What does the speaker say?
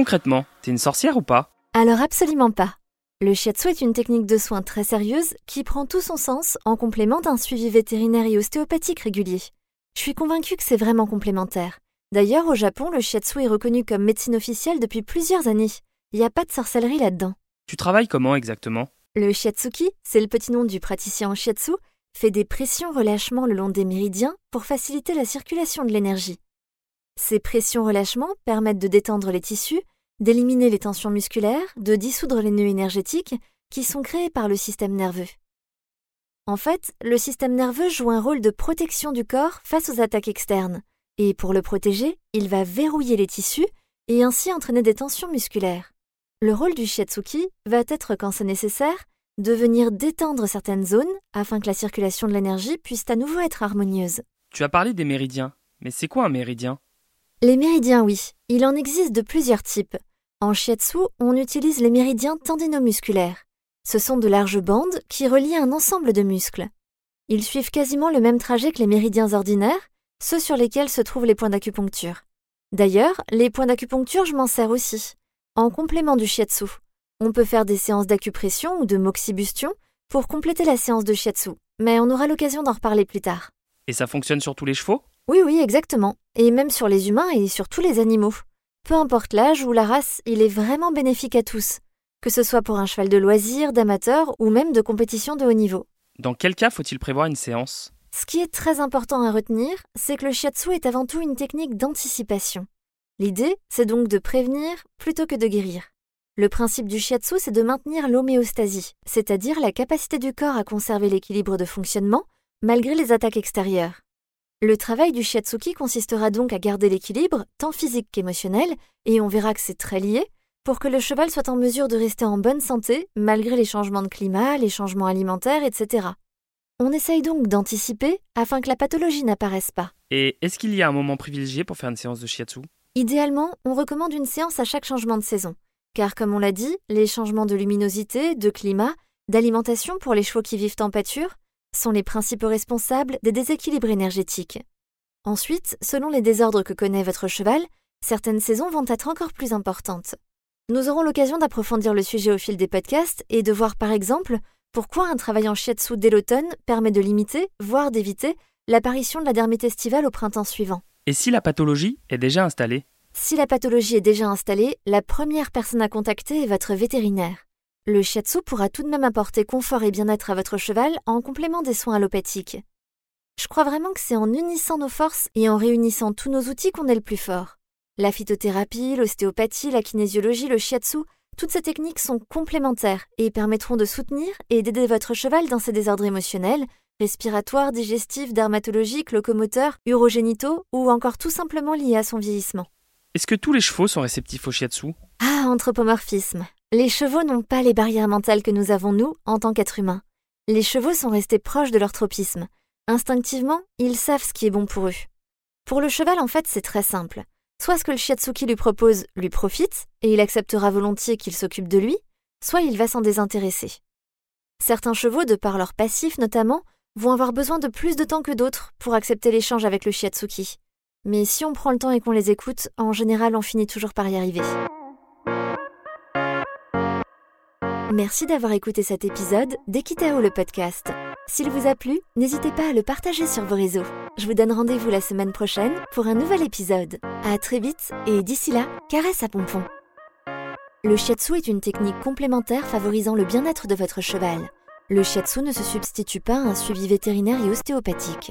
Concrètement, t'es une sorcière ou pas? Alors absolument pas. Le shiatsu est une technique de soins très sérieuse qui prend tout son sens en complément d'un suivi vétérinaire et ostéopathique régulier. Je suis convaincue que c'est vraiment complémentaire. D'ailleurs, au Japon, le shiatsu est reconnu comme médecine officielle depuis plusieurs années. Il n'y a pas de sorcellerie là-dedans. Tu travailles comment exactement? Le shiatsuki, c'est le petit nom du praticien en shiatsu, fait des pressions-relâchements le long des méridiens pour faciliter la circulation de l'énergie. Ces pressions-relâchements permettent de détendre les tissus, d'éliminer les tensions musculaires, de dissoudre les nœuds énergétiques qui sont créés par le système nerveux. En fait, le système nerveux joue un rôle de protection du corps face aux attaques externes, et pour le protéger, il va verrouiller les tissus et ainsi entraîner des tensions musculaires. Le rôle du shiatsuki va être, quand c'est nécessaire, de venir détendre certaines zones afin que la circulation de l'énergie puisse à nouveau être harmonieuse. Tu as parlé des méridiens, mais c'est quoi un méridien? Les méridiens, oui, il en existe de plusieurs types. En shiatsu, on utilise les méridiens tendinomusculaires. Ce sont de larges bandes qui relient un ensemble de muscles. Ils suivent quasiment le même trajet que les méridiens ordinaires, ceux sur lesquels se trouvent les points d'acupuncture. D'ailleurs, les points d'acupuncture, je m'en sers aussi. En complément du shiatsu, on peut faire des séances d'acupression ou de moxibustion pour compléter la séance de shiatsu, mais on aura l'occasion d'en reparler plus tard. Et ça fonctionne sur tous les chevaux? Oui, oui, exactement. Et même sur les humains et sur tous les animaux. Peu importe l'âge ou la race, il est vraiment bénéfique à tous, que ce soit pour un cheval de loisir, d'amateur ou même de compétition de haut niveau. Dans quel cas faut-il prévoir une séance? Ce qui est très important à retenir, c'est que le shiatsu est avant tout une technique d'anticipation. L'idée, c'est donc de prévenir plutôt que de guérir. Le principe du shiatsu, c'est de maintenir l'homéostasie, c'est-à-dire la capacité du corps à conserver l'équilibre de fonctionnement malgré les attaques extérieures. Le travail du shiatsuki consistera donc à garder l'équilibre, tant physique qu'émotionnel, et on verra que c'est très lié, pour que le cheval soit en mesure de rester en bonne santé malgré les changements de climat, les changements alimentaires, etc. On essaye donc d'anticiper afin que la pathologie n'apparaisse pas. Et est-ce qu'il y a un moment privilégié pour faire une séance de shiatsu? Idéalement, on recommande une séance à chaque changement de saison, car comme on l'a dit, les changements de luminosité, de climat, d'alimentation pour les chevaux qui vivent en pâture sont les principaux responsables des déséquilibres énergétiques. Ensuite, selon les désordres que connaît votre cheval, certaines saisons vont être encore plus importantes. Nous aurons l'occasion d'approfondir le sujet au fil des podcasts et de voir par exemple pourquoi un travail en shiatsu dès l'automne permet de limiter, voire d'éviter, l'apparition de la dermite estivale au printemps suivant. Et si la pathologie est déjà installée? Si la pathologie est déjà installée, la première personne à contacter est votre vétérinaire. Le shiatsu pourra tout de même apporter confort et bien-être à votre cheval en complément des soins allopathiques. Je crois vraiment que c'est en unissant nos forces et en réunissant tous nos outils qu'on est le plus fort. La phytothérapie, l'ostéopathie, la kinésiologie, le shiatsu, toutes ces techniques sont complémentaires et permettront de soutenir et d'aider votre cheval dans ses désordres émotionnels, respiratoires, digestifs, dermatologiques, locomoteurs, urogénitaux ou encore tout simplement liés à son vieillissement. Est-ce que tous les chevaux sont réceptifs au shiatsu? Ah, anthropomorphisme. Les chevaux n'ont pas les barrières mentales que nous avons, nous, en tant qu'êtres humains. Les chevaux sont restés proches de leur tropisme. Instinctivement, ils savent ce qui est bon pour eux. Pour le cheval, en fait, c'est très simple. Soit ce que le shiatsuki lui propose lui profite, et il acceptera volontiers qu'il s'occupe de lui, soit il va s'en désintéresser. Certains chevaux, de par leur passif notamment, vont avoir besoin de plus de temps que d'autres pour accepter l'échange avec le shiatsuki. Mais si on prend le temps et qu'on les écoute, en général, on finit toujours par y arriver. Merci d'avoir écouté cet épisode d'Equitao le podcast. S'il vous a plu, n'hésitez pas à le partager sur vos réseaux. Je vous donne rendez-vous la semaine prochaine pour un nouvel épisode. À très vite et d'ici là, caresse à pompon. Le shiatsu est une technique complémentaire favorisant le bien-être de votre cheval. Le shiatsu ne se substitue pas à un suivi vétérinaire et ostéopathique.